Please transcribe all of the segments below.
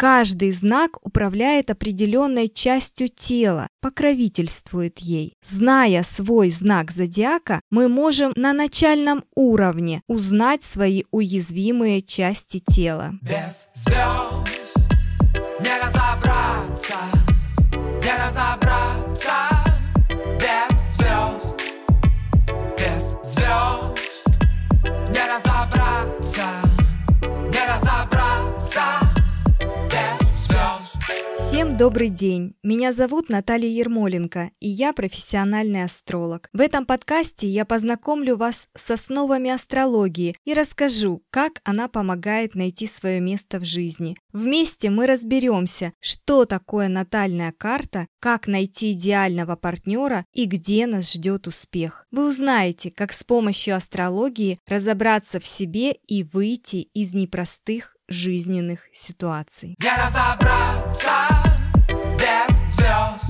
Каждый знак управляет определенной частью тела, покровительствует ей. Зная свой знак зодиака, мы можем на начальном уровне узнать свои уязвимые части тела. Без звезд не разобраться, не разобраться. Без звезд, без звезд не разобраться, Всем добрый день! Меня зовут Наталья Ермоленко, и я профессиональный астролог. В этом подкасте я познакомлю вас с основами астрологии и расскажу, как она помогает найти свое место в жизни. Вместе мы разберемся, что такое натальная карта, как найти идеального партнера и где нас ждет успех. Вы узнаете, как с помощью астрологии разобраться в себе и выйти из непростых жизненных ситуаций.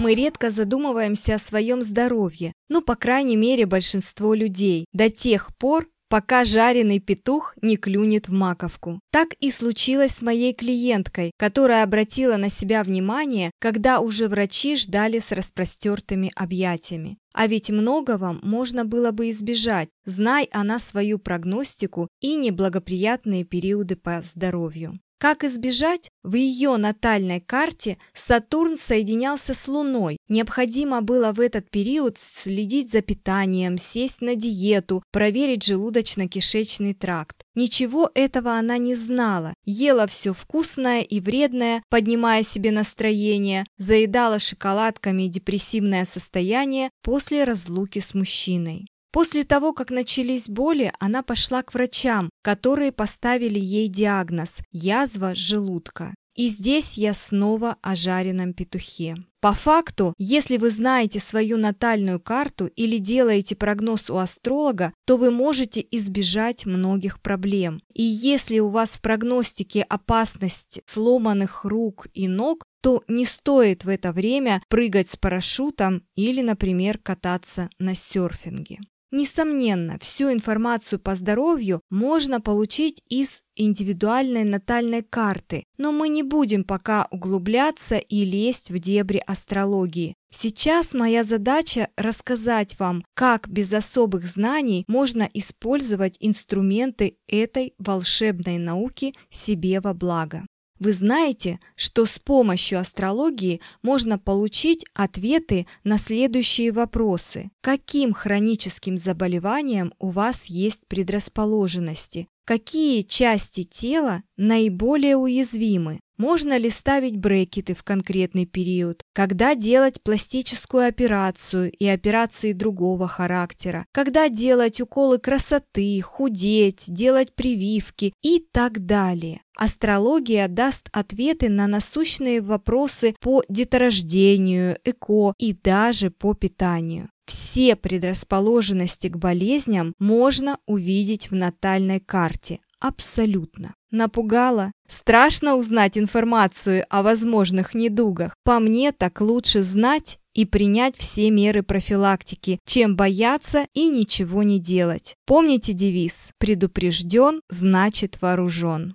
Мы редко задумываемся о своем здоровье, ну, по крайней мере, большинство людей, до тех пор, пока жареный петух не клюнет в маковку. Так и случилось с моей клиенткой, которая обратила на себя внимание, когда уже врачи ждали с распростертыми объятиями. А ведь многого можно было бы избежать, знай она свою прогностику и неблагоприятные периоды по здоровью. Как избежать? В ее натальной карте Сатурн соединялся с Луной. Необходимо было в этот период следить за питанием, сесть на диету, проверить желудочно-кишечный тракт. Ничего этого она не знала. Ела все вкусное и вредное, поднимая себе настроение, заедала шоколадками депрессивное состояние после разлуки с мужчиной. После того, как начались боли, она пошла к врачам, которые поставили ей диагноз – язва желудка. И здесь я снова о жареном петухе. По факту, если вы знаете свою натальную карту или делаете прогноз у астролога, то вы можете избежать многих проблем. И если у вас в прогностике опасность сломанных рук и ног, то не стоит в это время прыгать с парашютом или, например, кататься на серфинге. Несомненно, всю информацию по здоровью можно получить из индивидуальной натальной карты, но мы не будем пока углубляться и лезть в дебри астрологии. Сейчас моя задача рассказать вам, как без особых знаний можно использовать инструменты этой волшебной науки себе во благо. Вы знаете, что с помощью астрологии можно получить ответы на следующие вопросы. Каким хроническим заболеваниям у вас есть предрасположенности? Какие части тела наиболее уязвимы? Можно ли ставить брекеты в конкретный период? Когда делать пластическую операцию и операции другого характера? Когда делать уколы красоты, худеть, делать прививки и так далее? Астрология даст ответы на насущные вопросы по деторождению, эко и даже по питанию. Все предрасположенности к болезням можно увидеть в натальной карте. Абсолютно. Напугала? Страшно узнать информацию о возможных недугах. По мне, так лучше знать и принять все меры профилактики, чем бояться и ничего не делать. Помните девиз «Предупрежден, значит вооружен».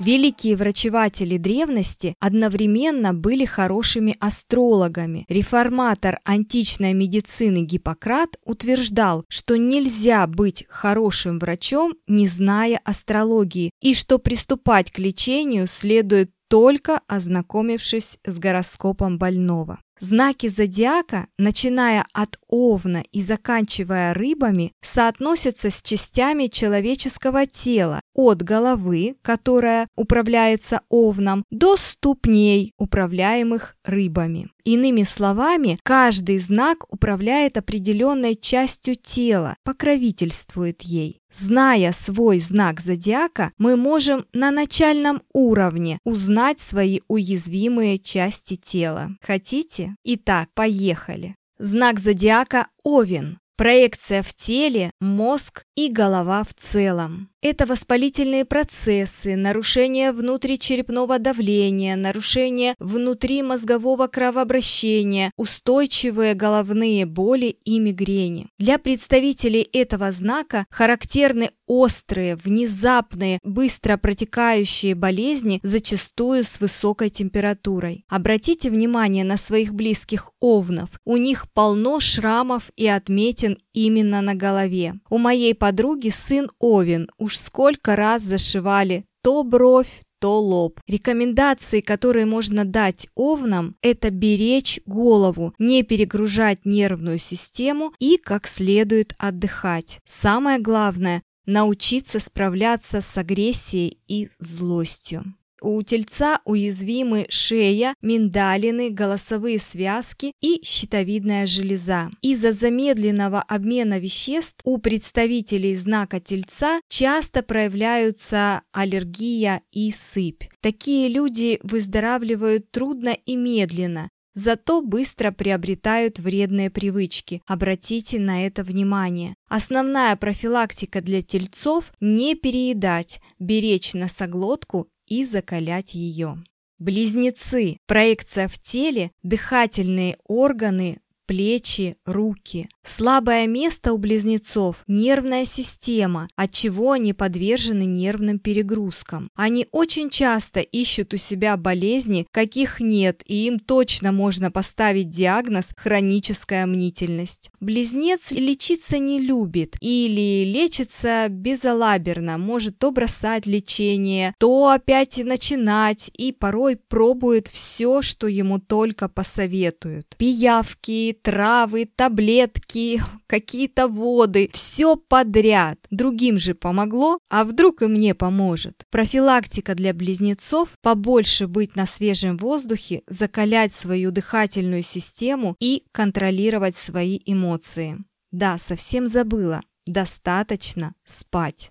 Великие врачеватели древности одновременно были хорошими астрологами. Реформатор античной медицины Гиппократ утверждал, что нельзя быть хорошим врачом, не зная астрологии, и что приступать к лечению следует только ознакомившись с гороскопом больного. Знаки зодиака, начиная от овна и заканчивая рыбами, соотносятся с частями человеческого тела от головы, которая управляется овном, до ступней, управляемых рыбами. Иными словами, каждый знак управляет определенной частью тела, покровительствует ей. Зная свой знак зодиака, мы можем на начальном уровне узнать свои уязвимые части тела. Хотите? Итак, поехали. Знак зодиака Овен. Проекция в теле, мозг и голова в целом. Это воспалительные процессы, нарушение внутричерепного давления, нарушение внутримозгового кровообращения, устойчивые головные боли и мигрени. Для представителей этого знака характерны острые, внезапные, быстро протекающие болезни, зачастую с высокой температурой. Обратите внимание на своих близких овнов. У них полно шрамов и отметин именно на голове. У моей подруги сын Овен. Уж сколько раз зашивали то бровь, то лоб. Рекомендации, которые можно дать овнам, это беречь голову, не перегружать нервную систему и как следует отдыхать. Самое главное – научиться справляться с агрессией и злостью. У тельца уязвимы шея, миндалины, голосовые связки и щитовидная железа. Из-за замедленного обмена веществ у представителей знака тельца часто проявляются аллергия и сыпь. Такие люди выздоравливают трудно и медленно, зато быстро приобретают вредные привычки. Обратите на это внимание. Основная профилактика для тельцов – не переедать, беречь носоглотку и закалять ее. Близнецы. Проекция в теле, дыхательные органы, плечи, руки. Слабое место у близнецов – нервная система, от чего они подвержены нервным перегрузкам. Они очень часто ищут у себя болезни, каких нет, и им точно можно поставить диагноз хроническая мнительность. Близнец лечиться не любит или лечится безалаберно, может то бросать лечение, то опять начинать и порой пробует все, что ему только посоветуют. Пиявки, травы, таблетки, какие-то воды, все подряд. Другим же помогло, а вдруг и мне поможет. Профилактика для близнецов – побольше быть на свежем воздухе, закалять свою дыхательную систему и контролировать свои эмоции. Да, совсем забыла. Достаточно спать.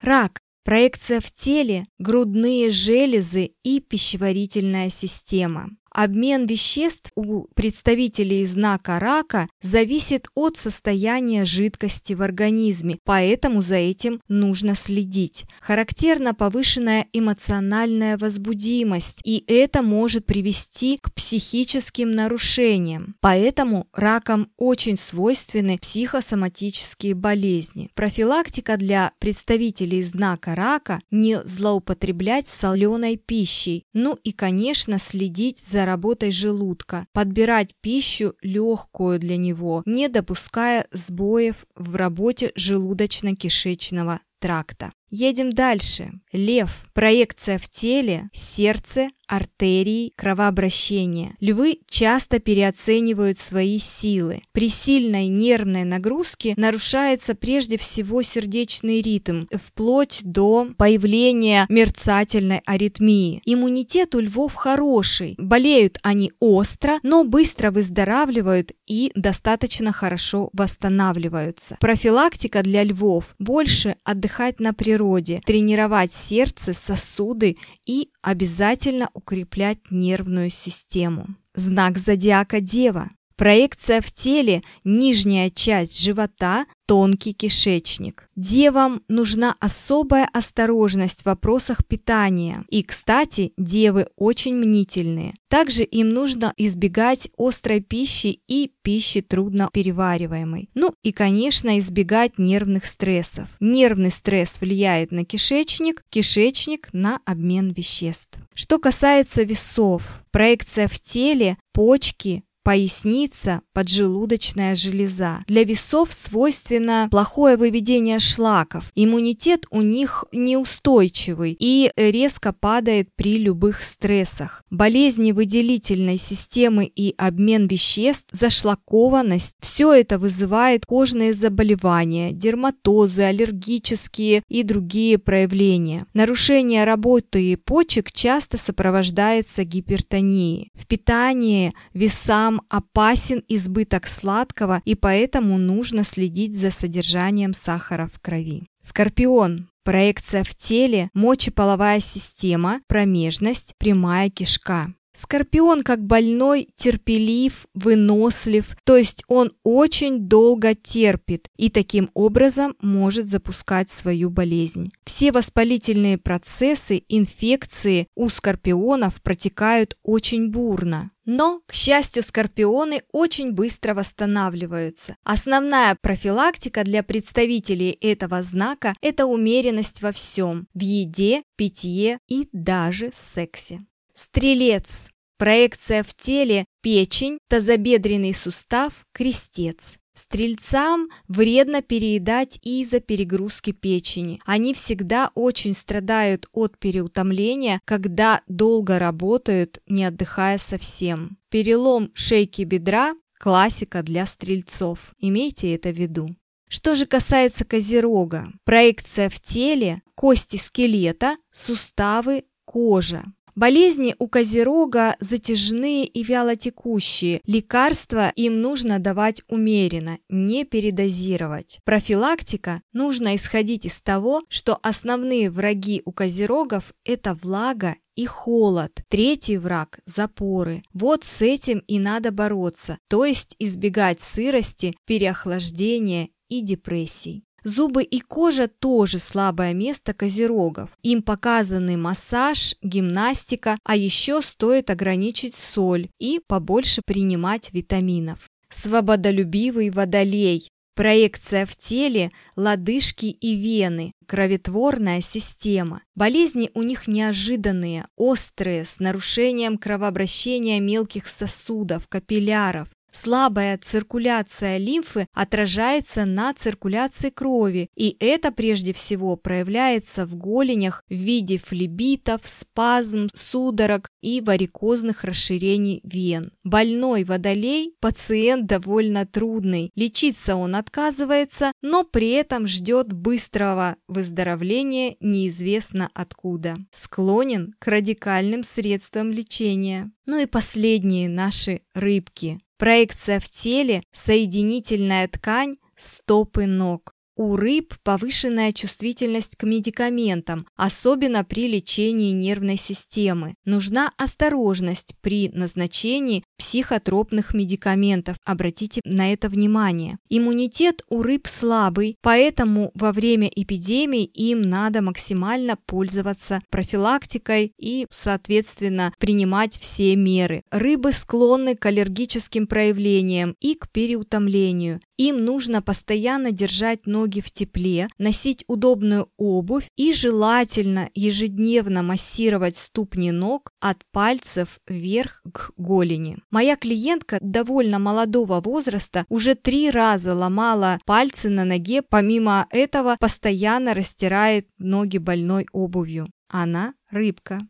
Рак проекция в теле, грудные железы и пищеварительная система. Обмен веществ у представителей знака рака зависит от состояния жидкости в организме, поэтому за этим нужно следить. Характерна повышенная эмоциональная возбудимость, и это может привести к психическим нарушениям. Поэтому ракам очень свойственны психосоматические болезни. Профилактика для представителей знака рака – не злоупотреблять соленой пищей, ну и, конечно, следить за работой желудка, подбирать пищу легкую для него, не допуская сбоев в работе желудочно-кишечного тракта. Едем дальше. Лев. Проекция в теле, сердце, артерии, кровообращение. Львы часто переоценивают свои силы. При сильной нервной нагрузке нарушается прежде всего сердечный ритм, вплоть до появления мерцательной аритмии. Иммунитет у львов хороший. Болеют они остро, но быстро выздоравливают и достаточно хорошо восстанавливаются. Профилактика для львов – больше отдыхать на природе, тренировать сердце, сосуды и обязательно укреплять нервную систему. Знак зодиака Дева. Проекция в теле, нижняя часть живота, тонкий кишечник. Девам нужна особая осторожность в вопросах питания. И, кстати, девы очень мнительные. Также им нужно избегать острой пищи и пищи трудно перевариваемой. Ну и, конечно, избегать нервных стрессов. Нервный стресс влияет на кишечник, кишечник на обмен веществ. Что касается весов, проекция в теле, почки, поясница, поджелудочная железа. Для весов свойственно плохое выведение шлаков. Иммунитет у них неустойчивый и резко падает при любых стрессах. Болезни выделительной системы и обмен веществ, зашлакованность – все это вызывает кожные заболевания, дерматозы, аллергические и другие проявления. Нарушение работы почек часто сопровождается гипертонией. В питании весам опасен избыток сладкого, и поэтому нужно следить за содержанием сахара в крови. Скорпион. Проекция в теле, мочеполовая система, промежность, прямая кишка. Скорпион как больной терпелив, вынослив, то есть он очень долго терпит и таким образом может запускать свою болезнь. Все воспалительные процессы, инфекции у скорпионов протекают очень бурно. Но, к счастью, скорпионы очень быстро восстанавливаются. Основная профилактика для представителей этого знака – это умеренность во всем – в еде, питье и даже сексе. Стрелец. Проекция в теле – печень, тазобедренный сустав, крестец. Стрельцам вредно переедать из-за перегрузки печени. Они всегда очень страдают от переутомления, когда долго работают, не отдыхая совсем. Перелом шейки бедра – классика для стрельцов. Имейте это в виду. Что же касается козерога, проекция в теле, кости скелета, суставы, кожа. Болезни у козерога затяжные и вялотекущие. Лекарства им нужно давать умеренно, не передозировать. Профилактика нужно исходить из того, что основные враги у козерогов – это влага и холод. Третий враг – запоры. Вот с этим и надо бороться, то есть избегать сырости, переохлаждения и депрессий. Зубы и кожа тоже слабое место козерогов. Им показаны массаж, гимнастика, а еще стоит ограничить соль и побольше принимать витаминов. Свободолюбивый водолей. Проекция в теле, лодыжки и вены, кроветворная система. Болезни у них неожиданные, острые, с нарушением кровообращения мелких сосудов, капилляров. Слабая циркуляция лимфы отражается на циркуляции крови, и это прежде всего проявляется в голенях в виде флебитов, спазм, судорог и варикозных расширений вен. Больной водолей – пациент довольно трудный. Лечиться он отказывается, но при этом ждет быстрого выздоровления неизвестно откуда. Склонен к радикальным средствам лечения. Ну и последние наши рыбки. Проекция в теле, соединительная ткань, стопы ног. У рыб повышенная чувствительность к медикаментам, особенно при лечении нервной системы. Нужна осторожность при назначении психотропных медикаментов. Обратите на это внимание. Иммунитет у рыб слабый, поэтому во время эпидемий им надо максимально пользоваться профилактикой и, соответственно, принимать все меры. Рыбы склонны к аллергическим проявлениям и к переутомлению. Им нужно постоянно держать ноги в тепле, носить удобную обувь и желательно ежедневно массировать ступни ног от пальцев вверх к голени. Моя клиентка довольно молодого возраста уже три раза ломала пальцы на ноге, помимо этого постоянно растирает ноги больной обувью. Она рыбка.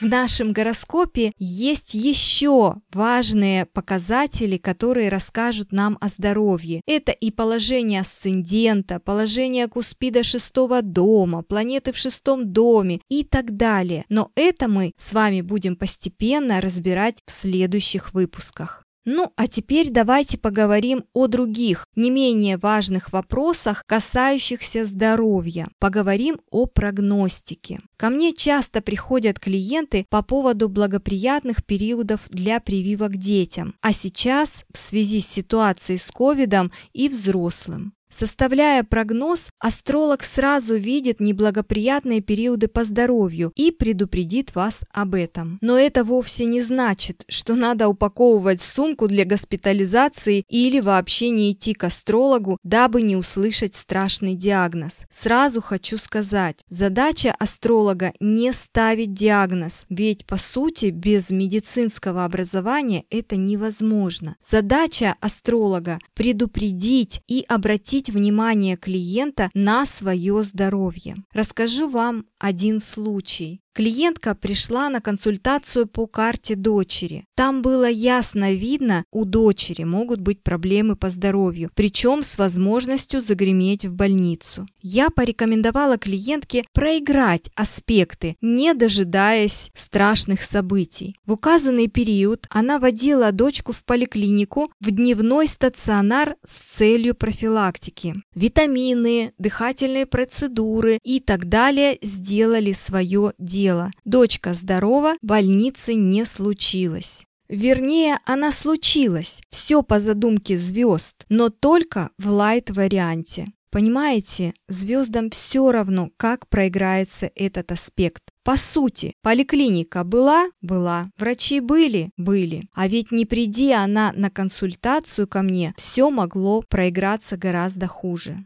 В нашем гороскопе есть еще важные показатели, которые расскажут нам о здоровье. Это и положение асцендента, положение Куспида шестого дома, планеты в шестом доме и так далее. Но это мы с вами будем постепенно разбирать в следующих выпусках. Ну, а теперь давайте поговорим о других, не менее важных вопросах, касающихся здоровья. Поговорим о прогностике. Ко мне часто приходят клиенты по поводу благоприятных периодов для прививок детям, а сейчас в связи с ситуацией с ковидом и взрослым. Составляя прогноз, астролог сразу видит неблагоприятные периоды по здоровью и предупредит вас об этом. Но это вовсе не значит, что надо упаковывать сумку для госпитализации или вообще не идти к астрологу, дабы не услышать страшный диагноз. Сразу хочу сказать, задача астролога не ставить диагноз, ведь по сути без медицинского образования это невозможно. Задача астролога предупредить и обратить обратить внимание клиента на свое здоровье. Расскажу вам один случай. Клиентка пришла на консультацию по карте дочери. Там было ясно видно, у дочери могут быть проблемы по здоровью, причем с возможностью загреметь в больницу. Я порекомендовала клиентке проиграть аспекты, не дожидаясь страшных событий. В указанный период она водила дочку в поликлинику в дневной стационар с целью профилактики. Витамины, дыхательные процедуры и так далее сделали свое дело дело. Дочка здорова, больницы не случилось. Вернее, она случилась, все по задумке звезд, но только в лайт-варианте. Понимаете, звездам все равно, как проиграется этот аспект. По сути, поликлиника была? Была. Врачи были? Были. А ведь не приди она на консультацию ко мне, все могло проиграться гораздо хуже.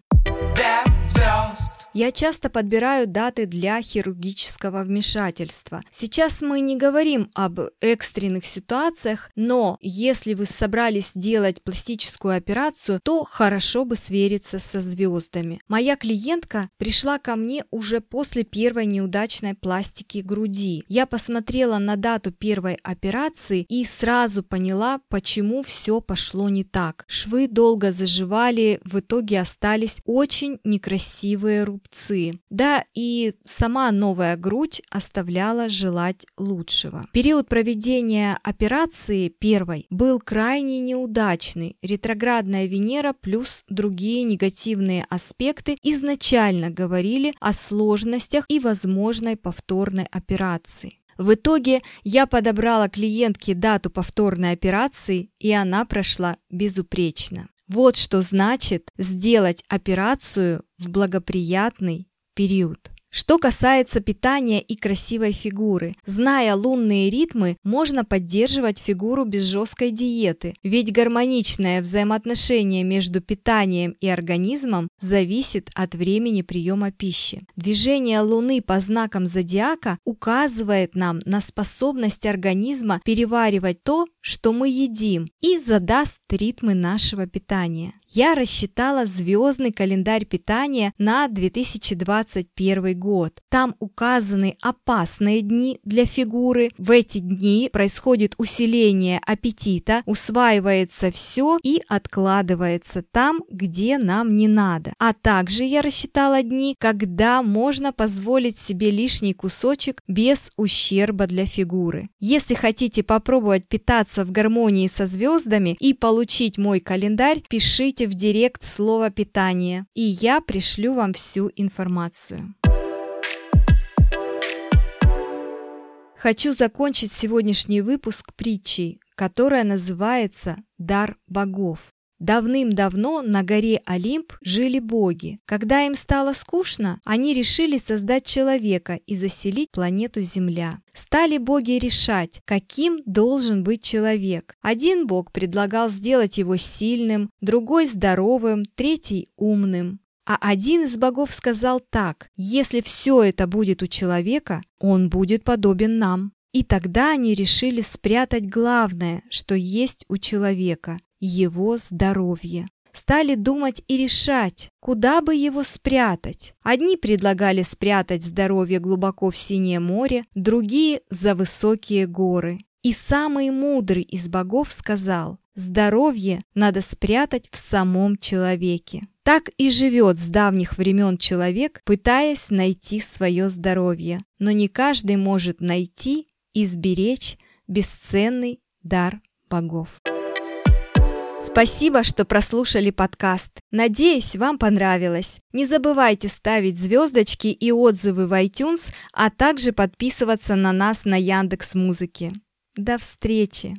Без звезд Я часто подбираю даты для хирургического вмешательства. Сейчас мы не говорим об экстренных ситуациях, но если вы собрались делать пластическую операцию, то хорошо бы свериться со звездами. Моя клиентка пришла ко мне уже после первой неудачной пластики груди. Я посмотрела на дату первой операции и сразу поняла, почему все пошло не так. Швы долго заживали, в итоге остались очень некрасивые рубцы рубцы. Да, и сама новая грудь оставляла желать лучшего. Период проведения операции первой был крайне неудачный. Ретроградная Венера плюс другие негативные аспекты изначально говорили о сложностях и возможной повторной операции. В итоге я подобрала клиентке дату повторной операции, и она прошла безупречно. Вот что значит сделать операцию в благоприятный период. Что касается питания и красивой фигуры, зная лунные ритмы, можно поддерживать фигуру без жесткой диеты, ведь гармоничное взаимоотношение между питанием и организмом зависит от времени приема пищи. Движение Луны по знакам зодиака указывает нам на способность организма переваривать то, что мы едим, и задаст ритмы нашего питания. Я рассчитала звездный календарь питания на 2021 год. Там указаны опасные дни для фигуры. В эти дни происходит усиление аппетита, усваивается все и откладывается там, где нам не надо. А также я рассчитала дни, когда можно позволить себе лишний кусочек без ущерба для фигуры. Если хотите попробовать питаться в гармонии со звездами и получить мой календарь, пишите пишите в директ слово «питание», и я пришлю вам всю информацию. Хочу закончить сегодняшний выпуск притчей, которая называется «Дар богов». Давным-давно на горе Олимп жили боги. Когда им стало скучно, они решили создать человека и заселить планету Земля. Стали боги решать, каким должен быть человек. Один бог предлагал сделать его сильным, другой здоровым, третий умным. А один из богов сказал так, если все это будет у человека, он будет подобен нам. И тогда они решили спрятать главное, что есть у человека его здоровье. Стали думать и решать, куда бы его спрятать. Одни предлагали спрятать здоровье глубоко в синее море, другие – за высокие горы. И самый мудрый из богов сказал, здоровье надо спрятать в самом человеке. Так и живет с давних времен человек, пытаясь найти свое здоровье. Но не каждый может найти и сберечь бесценный дар богов. Спасибо, что прослушали подкаст. Надеюсь, вам понравилось. Не забывайте ставить звездочки и отзывы в iTunes, а также подписываться на нас на Яндекс Музыке. До встречи!